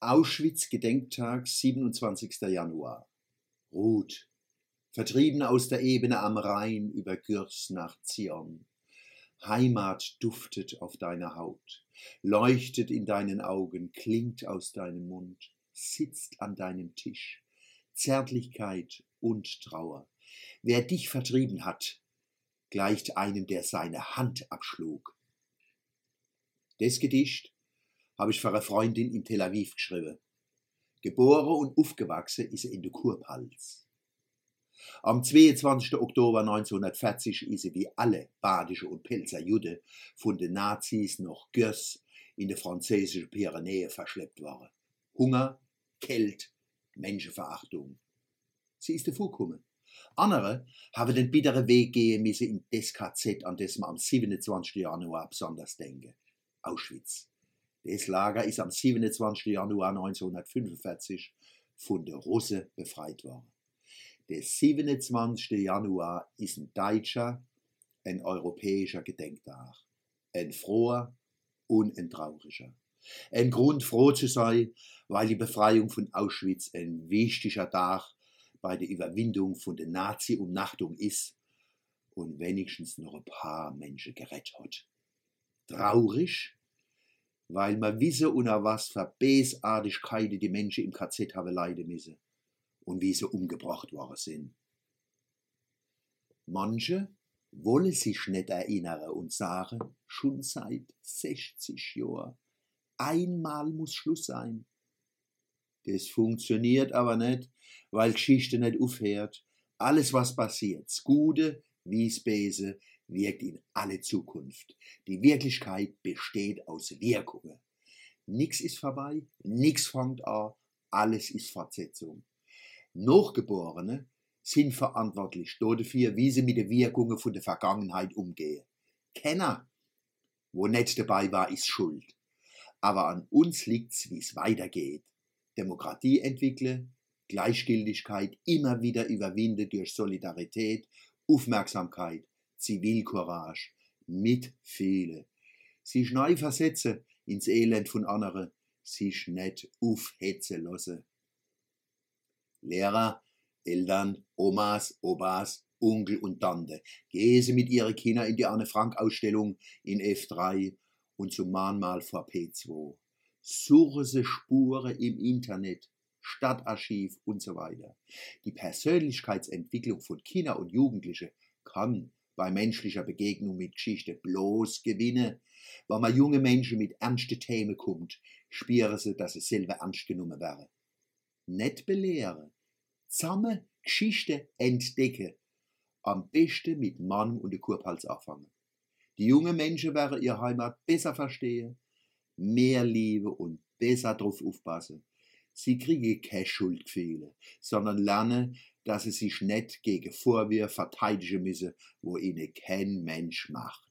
Auschwitz-Gedenktag, 27. Januar. Ruth, vertrieben aus der Ebene am Rhein über Gürs nach Zion. Heimat duftet auf deiner Haut, leuchtet in deinen Augen, klingt aus deinem Mund, sitzt an deinem Tisch. Zärtlichkeit und Trauer. Wer dich vertrieben hat, gleicht einem, der seine Hand abschlug. Das Gedicht habe ich für eine Freundin in Tel Aviv geschrieben. Geboren und aufgewachsen ist sie in der Kurpals. Am 22. Oktober 1940 ist sie wie alle badische und Pelzer Jude von den Nazis nach Görs in die französische Pyrenäe verschleppt worden. Hunger, Kälte, Menschenverachtung. Sie ist vorgekommen. Andere haben den bitteren Weg gehen müssen in das KZ, an das man am 27. Januar besonders denke. Auschwitz. Das Lager ist am 27. Januar 1945 von den Russen befreit worden. Der 27. Januar ist ein deutscher, ein europäischer Gedenktag. Ein froher und ein trauriger. Ein Grund froh zu sein, weil die Befreiung von Auschwitz ein wichtiger Tag bei der Überwindung von der Nazi-Umnachtung ist und wenigstens noch ein paar Menschen gerettet hat. Traurig, weil man wisse unter was für Besartigkeiten die Menschen im KZ haben leiden müssen und wie sie umgebracht worden sind. Manche wollen sich nicht erinnern und sagen, schon seit 60 Jahren, einmal muss Schluss sein. Das funktioniert aber nicht, weil Geschichte nicht aufhört. Alles, was passiert, das Gute wie das Böse, wirkt in alle Zukunft. Die Wirklichkeit besteht aus Wirkungen. Nix ist vorbei, nix fängt an, alles ist Fortsetzung. Nachgeborene sind verantwortlich dafür, wie sie mit den Wirkungen von der Vergangenheit umgehen. Kenner, wo nicht dabei war, ist schuld. Aber an uns liegt's, wie es weitergeht. Demokratie entwickeln, Gleichgültigkeit immer wieder überwinden durch Solidarität, Aufmerksamkeit, Zivilcourage, mit viele. Sich neu versetzen ins Elend von anderen, sich nicht aufhetzen lassen. Lehrer, Eltern, Omas, Opas, Onkel und Tante, gehen sie mit ihren Kindern in die Anne Frank Ausstellung in F3 und zum Mahnmal vor P2. Suche sie Spuren im Internet, Stadtarchiv und so weiter. Die Persönlichkeitsentwicklung von Kindern und Jugendlichen kann bei menschlicher Begegnung mit Geschichte bloß gewinnen. Wenn man junge Menschen mit ernsten Themen kommt, spüren sie, dass sie selber ernst genommen werden. Nicht belehren, zusammen Geschichte entdecken. Am besten mit Mann und der Kurpals anfangen. Die jungen Menschen werden ihre Heimat besser verstehen, mehr lieben und besser drauf aufpassen. Sie kriegen keine Schuldgefühle, sondern lernen, dass sie sich nicht gegen Vorwürfe verteidigen müssen, wo ihnen kein Mensch macht.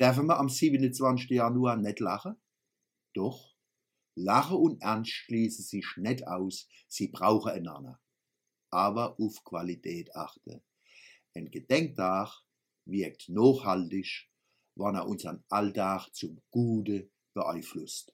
Dürfen wir am 27. Januar nicht lachen? Doch, Lachen und Ernst schließen sich nicht aus, sie brauchen einander. Aber auf Qualität achten. Ein Gedenktag wirkt nachhaltig, wenn er unseren Alltag zum Gute beeinflusst.